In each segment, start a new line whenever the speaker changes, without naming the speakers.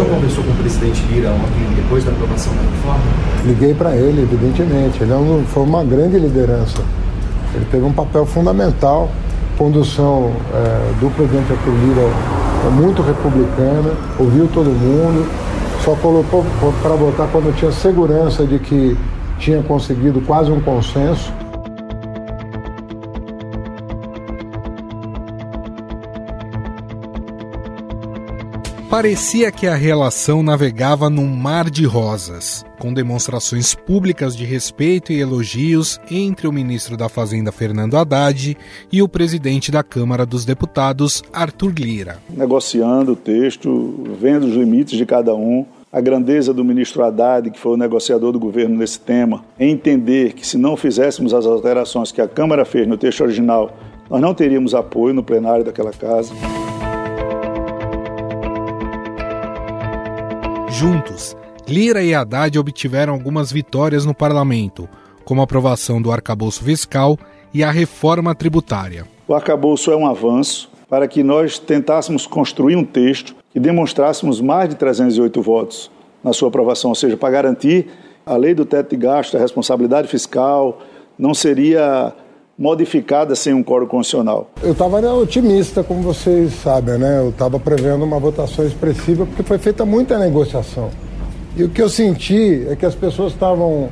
senhor conversou com o presidente Lira ontem, depois da aprovação da reforma?
Liguei para ele, evidentemente. Ele é foi uma grande liderança. Ele teve um papel fundamental. Condução é, do presidente Arthur Lira é muito republicana, ouviu todo mundo, só colocou para votar quando tinha segurança de que tinha conseguido quase um consenso.
Parecia que a relação navegava num mar de rosas, com demonstrações públicas de respeito e elogios entre o ministro da Fazenda Fernando Haddad e o presidente da Câmara dos Deputados Arthur Lira.
Negociando o texto, vendo os limites de cada um, a grandeza do ministro Haddad, que foi o negociador do governo nesse tema, em entender que se não fizéssemos as alterações que a Câmara fez no texto original, nós não teríamos apoio no plenário daquela casa.
Juntos, Lira e Haddad obtiveram algumas vitórias no parlamento, como a aprovação do arcabouço fiscal e a reforma tributária.
O arcabouço é um avanço para que nós tentássemos construir um texto que demonstrássemos mais de 308 votos na sua aprovação, ou seja, para garantir a lei do teto de gasto, a responsabilidade fiscal, não seria modificada sem um coro constitucional.
Eu estava otimista, como vocês sabem, né? Eu estava prevendo uma votação expressiva porque foi feita muita negociação. E o que eu senti é que as pessoas estavam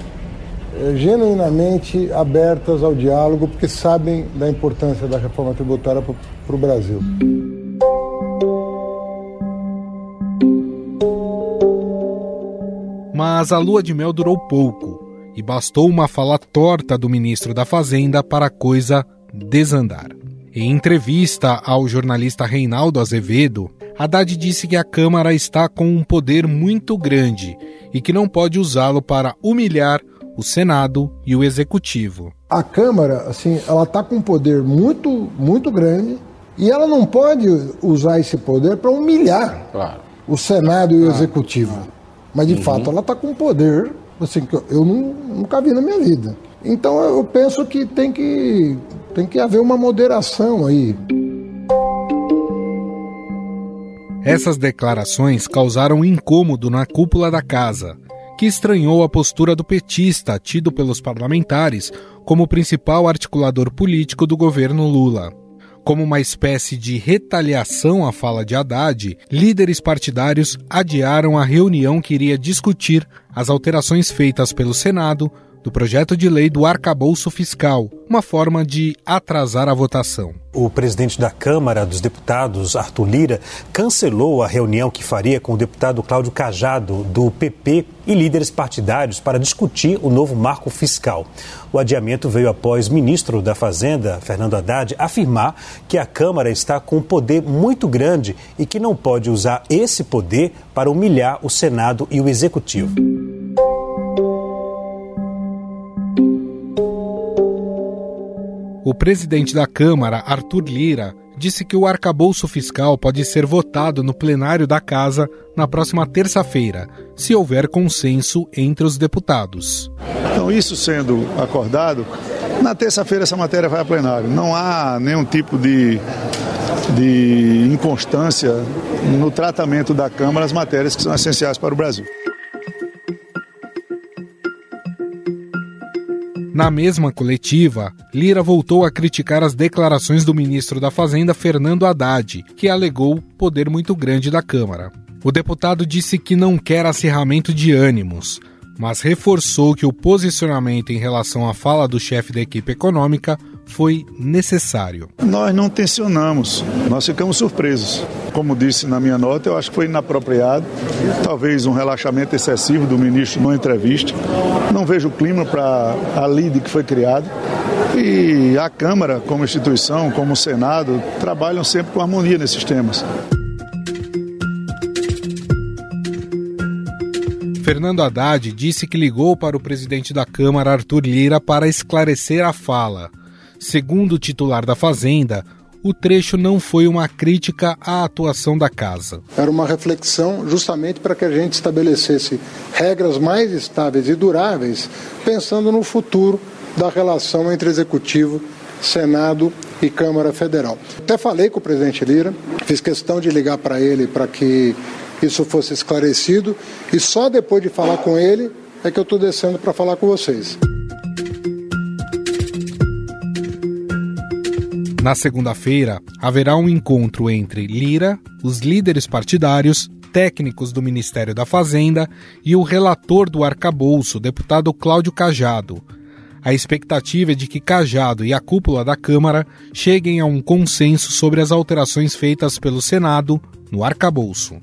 é, genuinamente abertas ao diálogo porque sabem da importância da reforma tributária para o Brasil.
Mas a lua de mel durou pouco e bastou uma fala torta do ministro da Fazenda para a coisa desandar. Em entrevista ao jornalista Reinaldo Azevedo, Haddad disse que a Câmara está com um poder muito grande e que não pode usá-lo para humilhar o Senado e o Executivo.
A Câmara, assim, ela está com um poder muito, muito grande e ela não pode usar esse poder para humilhar claro. o Senado e o Executivo. Mas, de uhum. fato, ela está com um poder assim, que eu não, nunca vi na minha vida. Então eu penso que tem que, tem que haver uma moderação aí.
Essas declarações causaram incômodo na cúpula da casa, que estranhou a postura do petista, tido pelos parlamentares como principal articulador político do governo Lula. Como uma espécie de retaliação à fala de Haddad, líderes partidários adiaram a reunião que iria discutir as alterações feitas pelo Senado do projeto de lei do arcabouço fiscal, uma forma de atrasar a votação.
O presidente da Câmara dos Deputados, Arthur Lira, cancelou a reunião que faria com o deputado Cláudio Cajado, do PP, e líderes partidários para discutir o novo marco fiscal. O adiamento veio após ministro da Fazenda, Fernando Haddad, afirmar que a Câmara está com um poder muito grande e que não pode usar esse poder para humilhar o Senado e o Executivo.
O presidente da Câmara, Arthur Lira, disse que o arcabouço fiscal pode ser votado no plenário da Casa na próxima terça-feira, se houver consenso entre os deputados.
Então, isso sendo acordado, na terça-feira essa matéria vai a plenário. Não há nenhum tipo de, de inconstância no tratamento da Câmara as matérias que são essenciais para o Brasil.
Na mesma coletiva, Lira voltou a criticar as declarações do ministro da Fazenda, Fernando Haddad, que alegou poder muito grande da Câmara. O deputado disse que não quer acirramento de ânimos, mas reforçou que o posicionamento em relação à fala do chefe da equipe econômica foi necessário.
Nós não tensionamos, nós ficamos surpresos. Como disse na minha nota, eu acho que foi inapropriado, talvez um relaxamento excessivo do ministro numa entrevista. Não vejo o clima para a lide que foi criado. E a Câmara, como instituição, como o Senado, trabalham sempre com harmonia nesses temas.
Fernando Haddad disse que ligou para o presidente da Câmara, Arthur Lira, para esclarecer a fala. Segundo o titular da Fazenda, o trecho não foi uma crítica à atuação da casa.
Era uma reflexão justamente para que a gente estabelecesse regras mais estáveis e duráveis, pensando no futuro da relação entre Executivo, Senado e Câmara Federal. Até falei com o presidente Lira, fiz questão de ligar para ele para que isso fosse esclarecido e só depois de falar com ele é que eu estou descendo para falar com vocês.
Na segunda-feira, haverá um encontro entre Lira, os líderes partidários, técnicos do Ministério da Fazenda e o relator do arcabouço, deputado Cláudio Cajado. A expectativa é de que Cajado e a cúpula da Câmara cheguem a um consenso sobre as alterações feitas pelo Senado no arcabouço.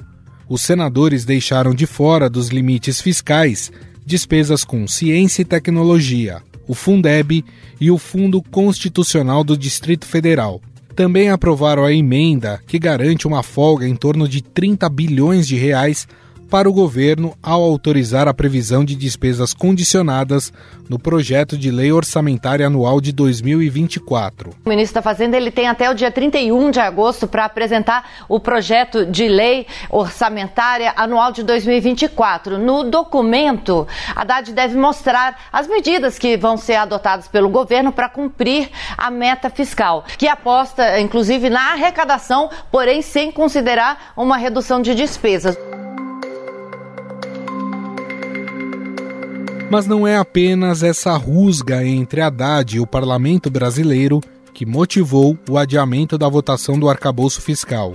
Os senadores deixaram de fora dos limites fiscais despesas com ciência e tecnologia, o Fundeb e o Fundo Constitucional do Distrito Federal. Também aprovaram a emenda que garante uma folga em torno de 30 bilhões de reais para o governo ao autorizar a previsão de despesas condicionadas no projeto de lei orçamentária anual de 2024.
O ministro da Fazenda ele tem até o dia 31 de agosto para apresentar o projeto de lei orçamentária anual de 2024. No documento, Haddad deve mostrar as medidas que vão ser adotadas pelo governo para cumprir a meta fiscal, que aposta inclusive na arrecadação, porém sem considerar uma redução de despesas.
Mas não é apenas essa rusga entre Haddad e o parlamento brasileiro que motivou o adiamento da votação do arcabouço fiscal.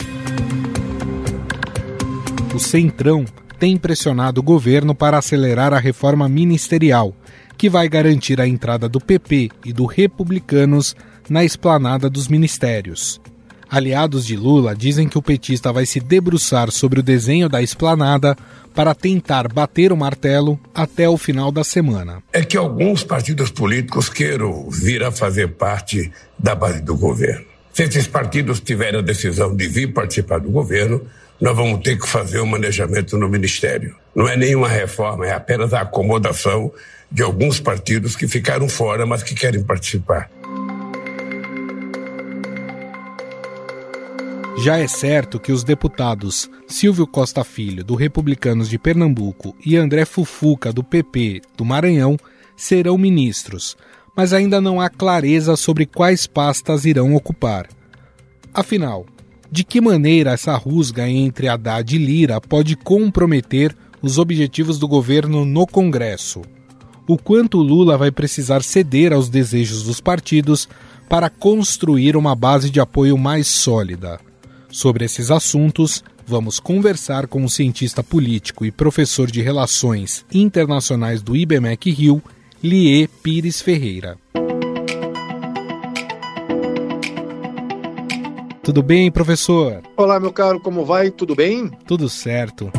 O Centrão tem pressionado o governo para acelerar a reforma ministerial, que vai garantir a entrada do PP e do Republicanos na esplanada dos ministérios. Aliados de Lula dizem que o petista vai se debruçar sobre o desenho da esplanada para tentar bater o martelo até o final da semana.
É que alguns partidos políticos queiram vir a fazer parte da base do governo. Se esses partidos tiverem a decisão de vir participar do governo, nós vamos ter que fazer um manejamento no ministério. Não é nenhuma reforma, é apenas a acomodação de alguns partidos que ficaram fora, mas que querem participar.
Já é certo que os deputados Silvio Costa Filho, do Republicanos de Pernambuco, e André Fufuca, do PP do Maranhão, serão ministros, mas ainda não há clareza sobre quais pastas irão ocupar. Afinal, de que maneira essa rusga entre Haddad e Lira pode comprometer os objetivos do governo no Congresso? O quanto Lula vai precisar ceder aos desejos dos partidos para construir uma base de apoio mais sólida? Sobre esses assuntos, vamos conversar com o cientista político e professor de Relações Internacionais do IBMEC Rio, Lie Pires Ferreira. Tudo bem, professor?
Olá, meu caro, como vai? Tudo bem?
Tudo certo.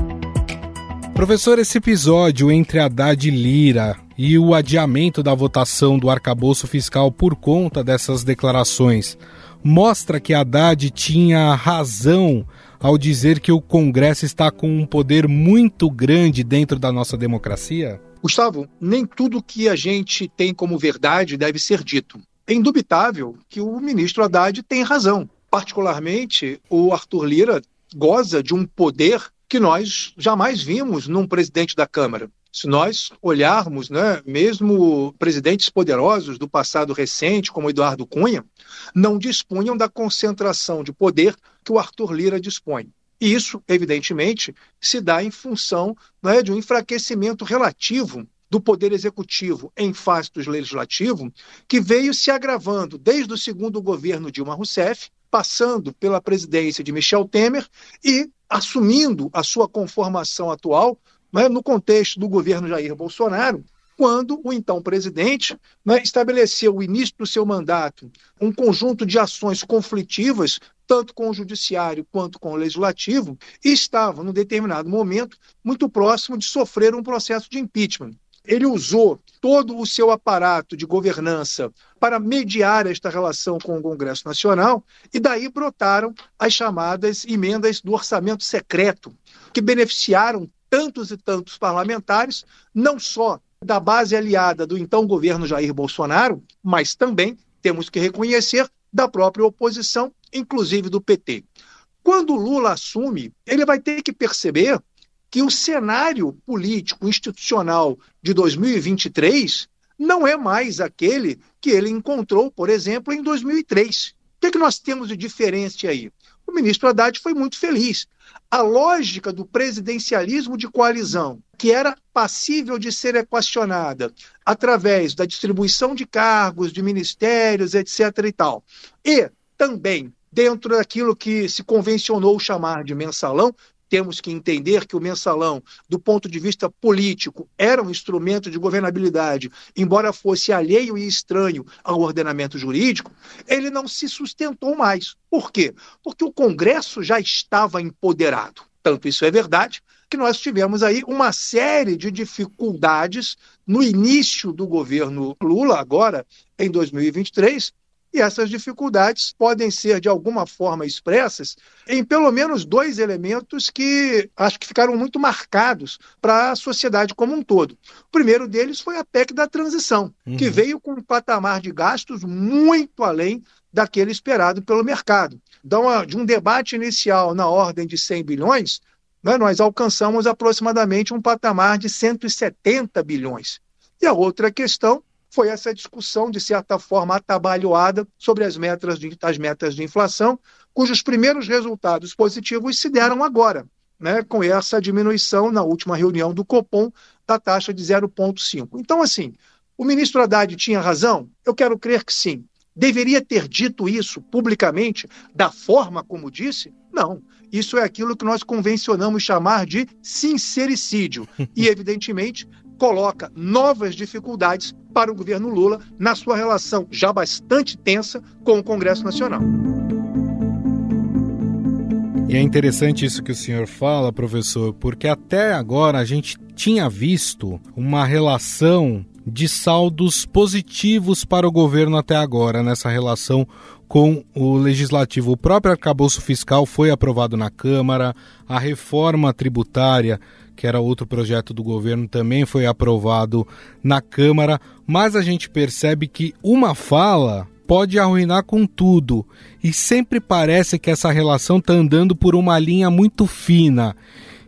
Professor, esse episódio entre Haddad e Lira e o adiamento da votação do arcabouço fiscal por conta dessas declarações mostra que Haddad tinha razão ao dizer que o Congresso está com um poder muito grande dentro da nossa democracia?
Gustavo, nem tudo que a gente tem como verdade deve ser dito. É indubitável que o ministro Haddad tem razão. Particularmente, o Arthur Lira goza de um poder que nós jamais vimos num presidente da Câmara. Se nós olharmos, né, mesmo presidentes poderosos do passado recente, como Eduardo Cunha, não dispunham da concentração de poder que o Arthur Lira dispõe. E isso, evidentemente, se dá em função né, de um enfraquecimento relativo do Poder Executivo em face do Legislativo, que veio se agravando desde o segundo governo Dilma Rousseff, passando pela presidência de Michel Temer e assumindo a sua conformação atual né, no contexto do governo Jair Bolsonaro, quando o então presidente né, estabeleceu o início do seu mandato um conjunto de ações conflitivas, tanto com o judiciário quanto com o legislativo, e estava, num determinado momento, muito próximo de sofrer um processo de impeachment. Ele usou todo o seu aparato de governança para mediar esta relação com o Congresso Nacional, e daí brotaram as chamadas emendas do orçamento secreto, que beneficiaram tantos e tantos parlamentares, não só da base aliada do então governo Jair Bolsonaro, mas também, temos que reconhecer, da própria oposição, inclusive do PT. Quando Lula assume, ele vai ter que perceber que o cenário político institucional de 2023 não é mais aquele que ele encontrou, por exemplo, em 2003. O que, é que nós temos de diferente aí? O ministro Haddad foi muito feliz a lógica do presidencialismo de coalizão, que era passível de ser equacionada através da distribuição de cargos, de ministérios, etc. e tal, e também dentro daquilo que se convencionou chamar de mensalão, temos que entender que o mensalão, do ponto de vista político, era um instrumento de governabilidade, embora fosse alheio e estranho ao ordenamento jurídico, ele não se sustentou mais. Por quê? Porque o Congresso já estava empoderado. Tanto isso é verdade que nós tivemos aí uma série de dificuldades no início do governo Lula, agora em 2023, e essas dificuldades podem ser, de alguma forma, expressas em pelo menos dois elementos que acho que ficaram muito marcados para a sociedade como um todo. O primeiro deles foi a PEC da transição, uhum. que veio com um patamar de gastos muito além daquele esperado pelo mercado. Então, de um debate inicial na ordem de 100 bilhões, né, nós alcançamos aproximadamente um patamar de 170 bilhões. E a outra questão foi essa discussão, de certa forma, atabalhoada sobre as metas de, as metas de inflação, cujos primeiros resultados positivos se deram agora, né, com essa diminuição na última reunião do Copom da taxa de 0,5. Então, assim, o ministro Haddad tinha razão? Eu quero crer que sim. Deveria ter dito isso publicamente, da forma como disse? Não. Isso é aquilo que nós convencionamos chamar de sincericídio. E, evidentemente, coloca novas dificuldades para o governo Lula na sua relação já bastante tensa com o Congresso Nacional.
E é interessante isso que o senhor fala, professor, porque até agora a gente tinha visto uma relação de saldos positivos para o governo até agora, nessa relação com o legislativo. O próprio arcabouço fiscal foi aprovado na Câmara, a reforma tributária que era outro projeto do governo, também foi aprovado na Câmara, mas a gente percebe que uma fala pode arruinar com tudo e sempre parece que essa relação está andando por uma linha muito fina.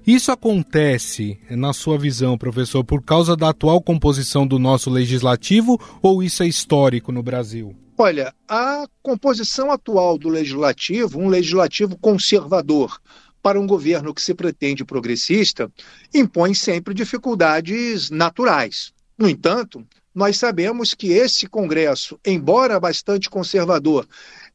Isso acontece, na sua visão, professor, por causa da atual composição do nosso legislativo ou isso é histórico no Brasil?
Olha, a composição atual do legislativo, um legislativo conservador, para um governo que se pretende progressista, impõe sempre dificuldades naturais. No entanto, nós sabemos que esse Congresso, embora bastante conservador,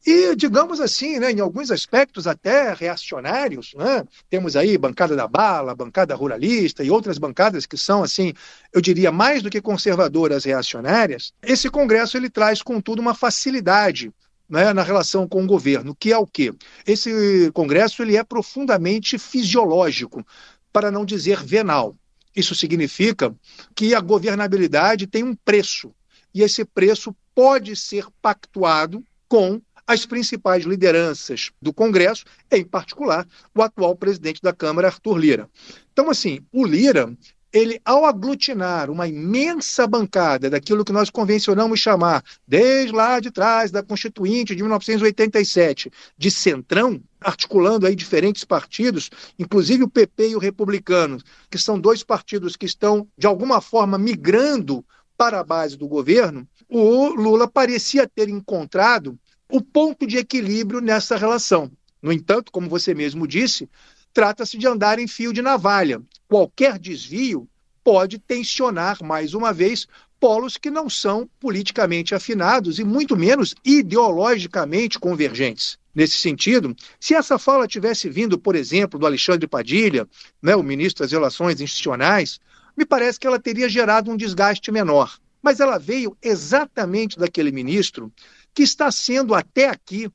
e, digamos assim, né, em alguns aspectos até reacionários, né? temos aí bancada da bala, bancada ruralista e outras bancadas que são, assim, eu diria, mais do que conservadoras reacionárias, esse Congresso ele traz, contudo, uma facilidade né, na relação com o governo, que é o quê? Esse Congresso ele é profundamente fisiológico, para não dizer venal. Isso significa que a governabilidade tem um preço, e esse preço pode ser pactuado com as principais lideranças do Congresso, em particular o atual presidente da Câmara, Arthur Lira. Então, assim, o Lira ele, ao aglutinar uma imensa bancada daquilo que nós convencionamos chamar, desde lá de trás da Constituinte de 1987, de centrão, articulando aí diferentes partidos, inclusive o PP e o Republicano, que são dois partidos que estão, de alguma forma, migrando para a base do governo, o Lula parecia ter encontrado o ponto de equilíbrio nessa relação. No entanto, como você mesmo disse, trata-se de andar em fio de navalha. Qualquer desvio pode tensionar, mais uma vez, polos que não são politicamente afinados e muito menos ideologicamente convergentes. Nesse sentido, se essa fala tivesse vindo, por exemplo, do Alexandre Padilha, né, o ministro das Relações Institucionais, me parece que ela teria gerado um desgaste menor. Mas ela veio exatamente daquele ministro que está sendo até aqui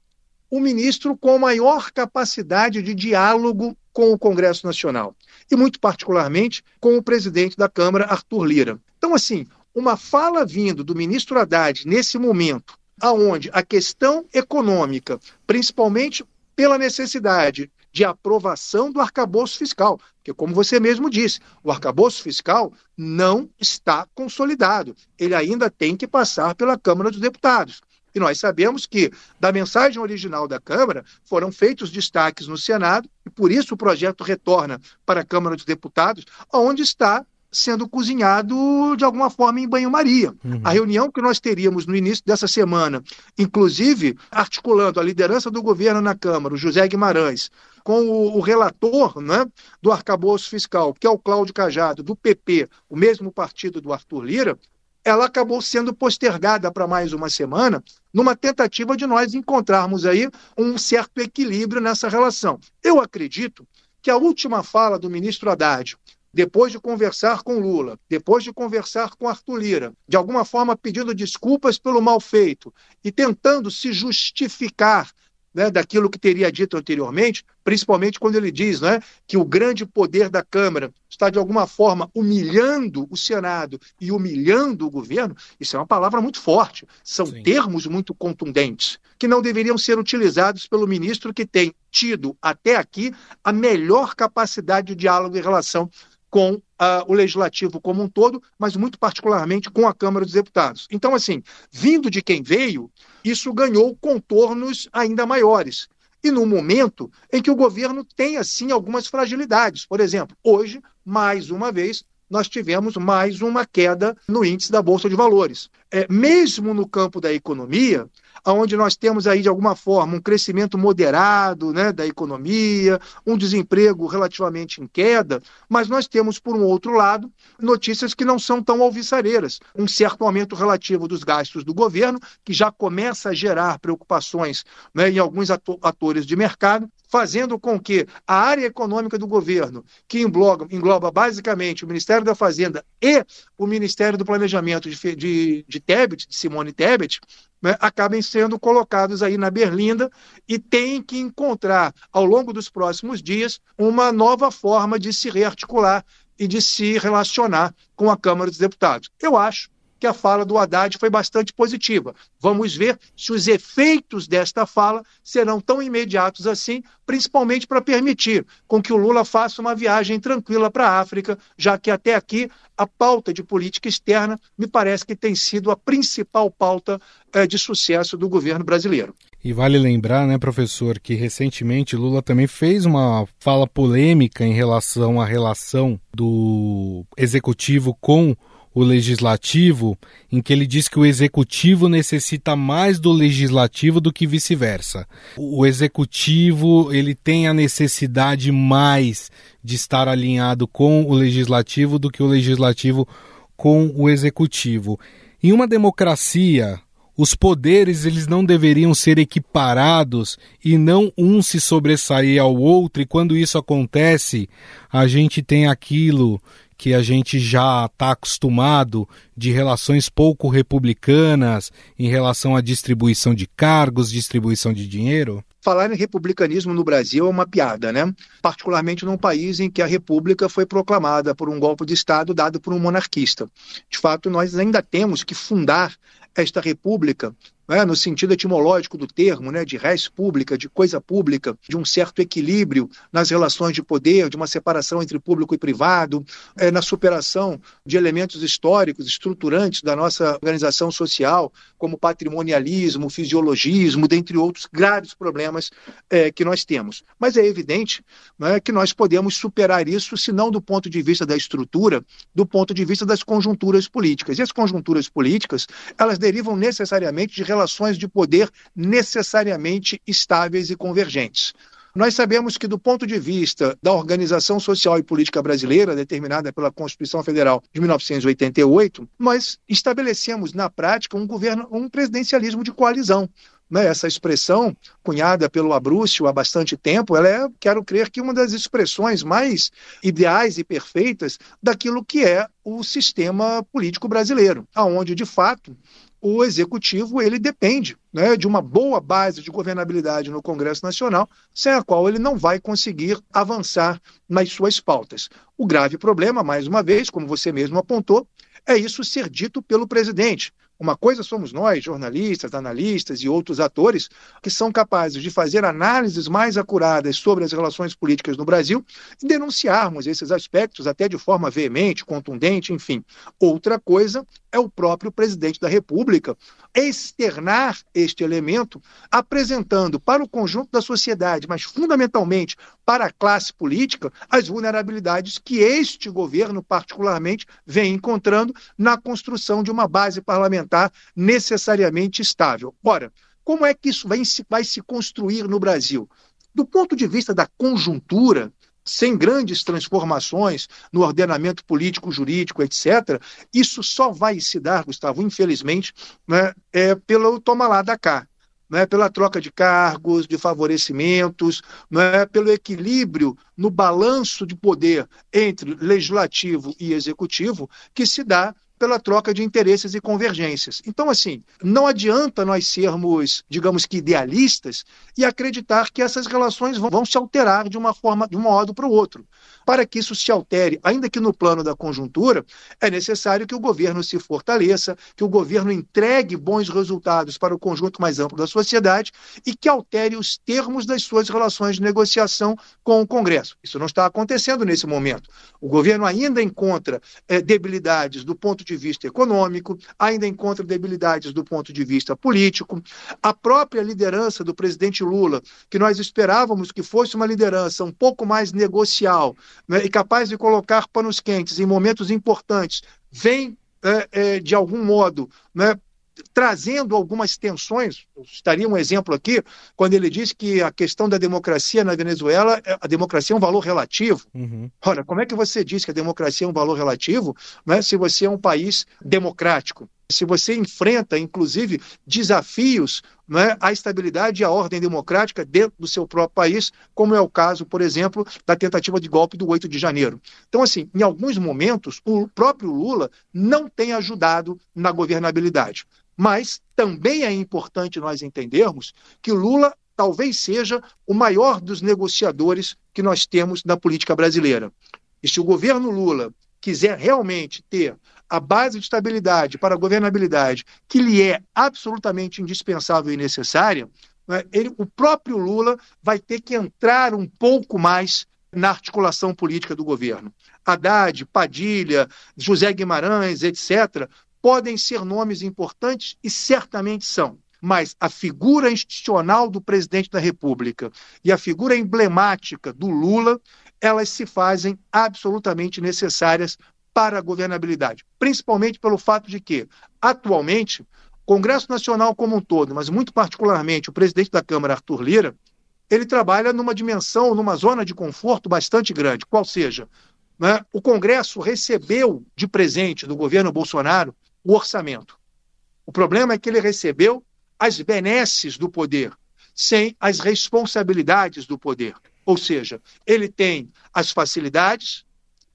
o ministro com maior capacidade de diálogo com o Congresso Nacional e, muito particularmente, com o presidente da Câmara, Arthur Lira. Então, assim, uma fala vindo do ministro Haddad nesse momento, aonde a questão econômica, principalmente pela necessidade de aprovação do arcabouço fiscal, porque, como você mesmo disse, o arcabouço fiscal não está consolidado. Ele ainda tem que passar pela Câmara dos Deputados. E nós sabemos que, da mensagem original da Câmara, foram feitos destaques no Senado, e por isso o projeto retorna para a Câmara dos Deputados, onde está sendo cozinhado de alguma forma em banho-maria. Uhum. A reunião que nós teríamos no início dessa semana, inclusive articulando a liderança do governo na Câmara, o José Guimarães, com o, o relator né, do arcabouço fiscal, que é o Cláudio Cajado, do PP, o mesmo partido do Arthur Lira, ela acabou sendo postergada para mais uma semana, numa tentativa de nós encontrarmos aí um certo equilíbrio nessa relação. Eu acredito que a última fala do ministro Haddad, depois de conversar com Lula, depois de conversar com Arthur Lira, de alguma forma pedindo desculpas pelo mal feito e tentando se justificar né, daquilo que teria dito anteriormente, principalmente quando ele diz né, que o grande poder da Câmara está, de alguma forma, humilhando o Senado e humilhando o governo, isso é uma palavra muito forte. São Sim. termos muito contundentes, que não deveriam ser utilizados pelo ministro que tem tido, até aqui, a melhor capacidade de diálogo em relação com uh, o legislativo como um todo, mas muito particularmente com a Câmara dos Deputados. Então, assim, vindo de quem veio, isso ganhou contornos ainda maiores. E no momento em que o governo tem, assim, algumas fragilidades. Por exemplo, hoje, mais uma vez, nós tivemos mais uma queda no índice da Bolsa de Valores. É, mesmo no campo da economia, onde nós temos aí, de alguma forma, um crescimento moderado né, da economia, um desemprego relativamente em queda, mas nós temos, por um outro lado, notícias que não são tão alvissareiras. Um certo aumento relativo dos gastos do governo, que já começa a gerar preocupações né, em alguns atores de mercado, fazendo com que a área econômica do governo, que engloba, engloba basicamente o Ministério da Fazenda e o Ministério do Planejamento de, de, de Tebet, de Simone Tebet, né, acabem sendo colocados aí na berlinda e têm que encontrar, ao longo dos próximos dias, uma nova forma de se rearticular e de se relacionar com a Câmara dos Deputados. Eu acho que a fala do Haddad foi bastante positiva. Vamos ver se os efeitos desta fala serão tão imediatos assim, principalmente para permitir com que o Lula faça uma viagem tranquila para a África, já que até aqui a pauta de política externa me parece que tem sido a principal pauta é, de sucesso do governo brasileiro.
E vale lembrar, né, professor, que recentemente Lula também fez uma fala polêmica em relação à relação do executivo com o legislativo, em que ele diz que o executivo necessita mais do legislativo do que vice-versa. O executivo, ele tem a necessidade mais de estar alinhado com o legislativo do que o legislativo com o executivo. Em uma democracia, os poderes eles não deveriam ser equiparados e não um se sobressair ao outro, e quando isso acontece, a gente tem aquilo que a gente já está acostumado de relações pouco republicanas em relação à distribuição de cargos, distribuição de dinheiro?
Falar em republicanismo no Brasil é uma piada, né? Particularmente num país em que a república foi proclamada por um golpe de Estado dado por um monarquista. De fato, nós ainda temos que fundar esta república né, no sentido etimológico do termo, né, de res pública, de coisa pública, de um certo equilíbrio nas relações de poder, de uma separação entre público e privado, é, na superação de elementos históricos, estruturantes da nossa organização social, como patrimonialismo, fisiologismo, dentre outros graves problemas é, que nós temos. Mas é evidente né, que nós podemos superar isso, se não do ponto de vista da estrutura, do ponto de vista das conjunturas políticas. E as conjunturas políticas, elas derivam necessariamente de relações de poder necessariamente estáveis e convergentes. Nós sabemos que, do ponto de vista da organização social e política brasileira, determinada pela Constituição Federal de 1988, nós estabelecemos na prática um governo, um presidencialismo de coalizão. Né? Essa expressão, cunhada pelo Abrúcio há bastante tempo, ela é, quero crer que uma das expressões mais ideais e perfeitas daquilo que é o sistema político brasileiro, aonde de fato o executivo ele depende né, de uma boa base de governabilidade no Congresso Nacional, sem a qual ele não vai conseguir avançar nas suas pautas. O grave problema, mais uma vez, como você mesmo apontou, é isso ser dito pelo presidente. Uma coisa somos nós, jornalistas, analistas e outros atores, que são capazes de fazer análises mais acuradas sobre as relações políticas no Brasil e denunciarmos esses aspectos até de forma veemente, contundente, enfim. Outra coisa é o próprio presidente da República externar este elemento, apresentando para o conjunto da sociedade, mas fundamentalmente para a classe política as vulnerabilidades que este governo, particularmente, vem encontrando na construção de uma base parlamentar necessariamente estável. Ora, como é que isso vai se, vai se construir no Brasil? Do ponto de vista da conjuntura, sem grandes transformações no ordenamento político, jurídico, etc., isso só vai se dar, Gustavo, infelizmente, né, é, pelo toma lá da cá é pela troca de cargos, de favorecimentos, é pelo equilíbrio no balanço de poder entre legislativo e executivo que se dá pela troca de interesses e convergências. Então, assim, não adianta nós sermos, digamos que, idealistas e acreditar que essas relações vão, vão se alterar de uma forma, de um modo para o outro. Para que isso se altere, ainda que no plano da conjuntura, é necessário que o governo se fortaleça, que o governo entregue bons resultados para o conjunto mais amplo da sociedade e que altere os termos das suas relações de negociação com o Congresso. Isso não está acontecendo nesse momento. O governo ainda encontra é, debilidades do ponto de de vista econômico, ainda encontra debilidades do ponto de vista político. A própria liderança do presidente Lula, que nós esperávamos que fosse uma liderança um pouco mais negocial né, e capaz de colocar panos quentes em momentos importantes, vem é, é, de algum modo né, trazendo algumas tensões. Estaria um exemplo aqui, quando ele diz que a questão da democracia na Venezuela, é, a democracia é um valor relativo. Uhum. Ora, como é que você diz que a democracia é um valor relativo né, se você é um país democrático? Se você enfrenta, inclusive, desafios né, à estabilidade e à ordem democrática dentro do seu próprio país, como é o caso, por exemplo, da tentativa de golpe do 8 de janeiro. Então, assim, em alguns momentos, o próprio Lula não tem ajudado na governabilidade. Mas também é importante nós entendermos que Lula talvez seja o maior dos negociadores que nós temos na política brasileira. E se o governo Lula quiser realmente ter a base de estabilidade para a governabilidade, que lhe é absolutamente indispensável e necessária, né, ele, o próprio Lula vai ter que entrar um pouco mais na articulação política do governo. Haddad, Padilha, José Guimarães, etc., podem ser nomes importantes e certamente são. Mas a figura institucional do presidente da República e a figura emblemática do Lula, elas se fazem absolutamente necessárias para a governabilidade, principalmente pelo fato de que, atualmente, o Congresso Nacional como um todo, mas muito particularmente o presidente da Câmara, Arthur Lira, ele trabalha numa dimensão, numa zona de conforto bastante grande, qual seja, né, o Congresso recebeu de presente do governo Bolsonaro o orçamento. O problema é que ele recebeu as benesses do poder, sem as responsabilidades do poder. Ou seja, ele tem as facilidades,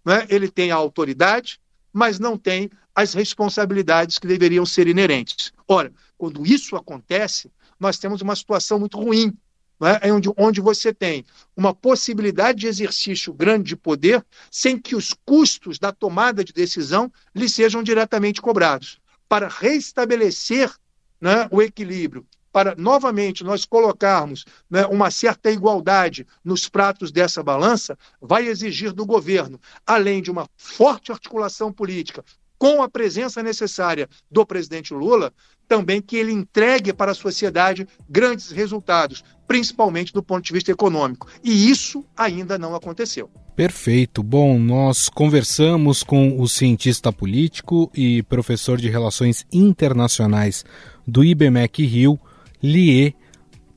né? ele tem a autoridade, mas não tem as responsabilidades que deveriam ser inerentes. Ora, quando isso acontece, nós temos uma situação muito ruim, né? onde, onde você tem uma possibilidade de exercício grande de poder sem que os custos da tomada de decisão lhe sejam diretamente cobrados. Para restabelecer né, o equilíbrio, para novamente nós colocarmos né, uma certa igualdade nos pratos dessa balança, vai exigir do governo, além de uma forte articulação política, com a presença necessária do presidente Lula, também que ele entregue para a sociedade grandes resultados, principalmente do ponto de vista econômico. E isso ainda não aconteceu.
Perfeito. Bom, nós conversamos com o cientista político e professor de Relações Internacionais do IBMEC Rio, Lie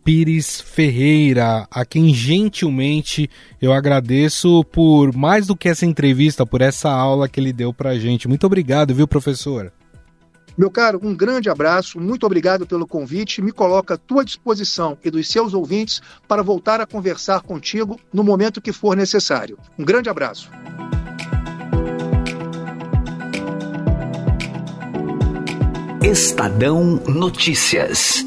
Pires Ferreira, a quem gentilmente eu agradeço por mais do que essa entrevista, por essa aula que ele deu para a gente. Muito obrigado, viu, professor?
Meu caro, um grande abraço, muito obrigado pelo convite. Me coloca à tua disposição e dos seus ouvintes para voltar a conversar contigo no momento que for necessário. Um grande abraço.
Estadão Notícias.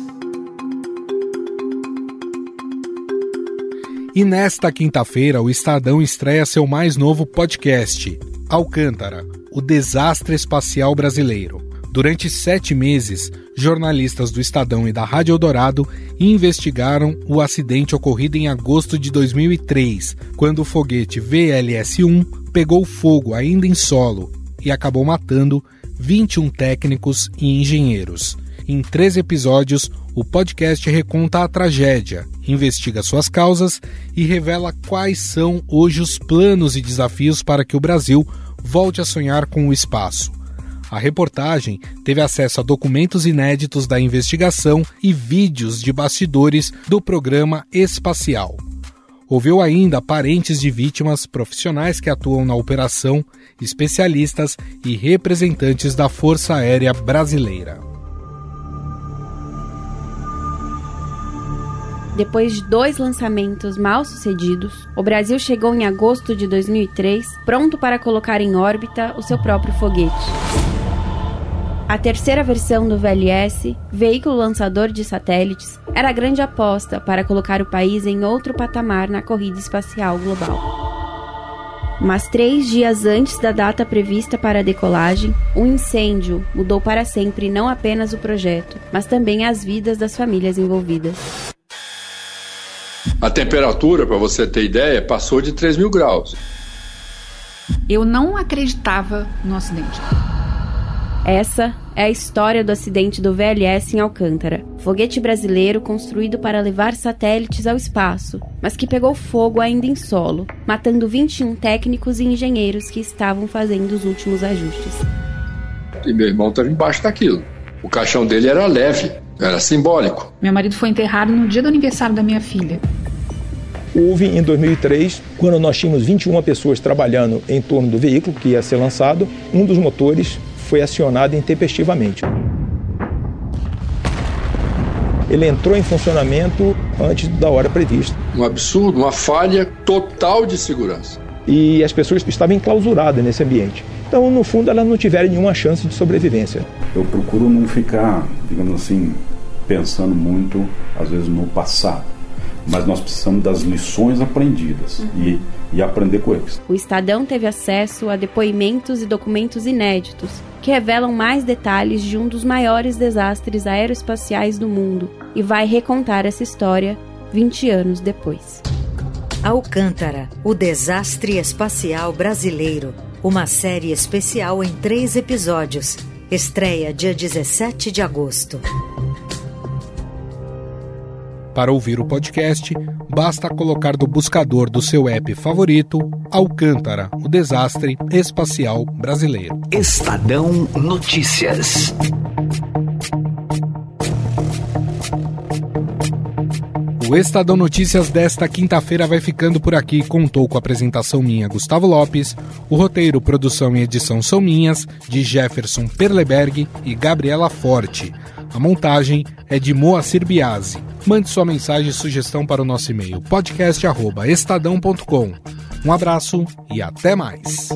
E nesta quinta-feira, o Estadão estreia seu mais novo podcast, Alcântara, o desastre espacial brasileiro. Durante sete meses, jornalistas do Estadão e da Rádio Eldorado investigaram o acidente ocorrido em agosto de 2003, quando o foguete VLS-1 pegou fogo ainda em solo e acabou matando 21 técnicos e engenheiros. Em três episódios, o podcast reconta a tragédia, investiga suas causas e revela quais são hoje os planos e desafios para que o Brasil volte a sonhar com o espaço. A reportagem teve acesso a documentos inéditos da investigação e vídeos de bastidores do programa espacial. Ouviu ainda parentes de vítimas, profissionais que atuam na operação, especialistas e representantes da Força Aérea Brasileira.
Depois de dois lançamentos mal sucedidos, o Brasil chegou em agosto de 2003 pronto para colocar em órbita o seu próprio foguete. A terceira versão do VLS, veículo lançador de satélites, era a grande aposta para colocar o país em outro patamar na corrida espacial global. Mas três dias antes da data prevista para a decolagem, um incêndio mudou para sempre não apenas o projeto, mas também as vidas das famílias envolvidas.
A temperatura, para você ter ideia, passou de 3 mil graus.
Eu não acreditava no acidente.
Essa é a história do acidente do VLS em Alcântara, foguete brasileiro construído para levar satélites ao espaço, mas que pegou fogo ainda em solo, matando 21 técnicos e engenheiros que estavam fazendo os últimos ajustes.
E meu irmão estava embaixo daquilo. O caixão dele era leve, era simbólico.
Meu marido foi enterrado no dia do aniversário da minha filha.
Houve em 2003, quando nós tínhamos 21 pessoas trabalhando em torno do veículo que ia ser lançado, um dos motores foi acionado intempestivamente. Ele entrou em funcionamento antes da hora prevista.
Um absurdo, uma falha total de segurança.
E as pessoas estavam enclausuradas nesse ambiente. Então, no fundo, elas não tiveram nenhuma chance de sobrevivência.
Eu procuro não ficar, digamos assim, pensando muito, às vezes, no passado mas nós precisamos das lições aprendidas uhum. e, e aprender com eles.
O Estadão teve acesso a depoimentos e documentos inéditos que revelam mais detalhes de um dos maiores desastres aeroespaciais do mundo e vai recontar essa história 20 anos depois.
Alcântara, o desastre espacial brasileiro. Uma série especial em três episódios. Estreia dia 17 de agosto.
Para ouvir o podcast, basta colocar no buscador do seu app favorito Alcântara, o desastre espacial brasileiro.
Estadão Notícias.
O Estadão Notícias desta quinta-feira vai ficando por aqui. Contou com a apresentação minha, Gustavo Lopes. O roteiro, produção e edição são minhas, de Jefferson Perleberg e Gabriela Forte. A montagem é de Moacir Biasi. Mande sua mensagem e sugestão para o nosso e-mail podcast@estadão.com. Um abraço e até mais.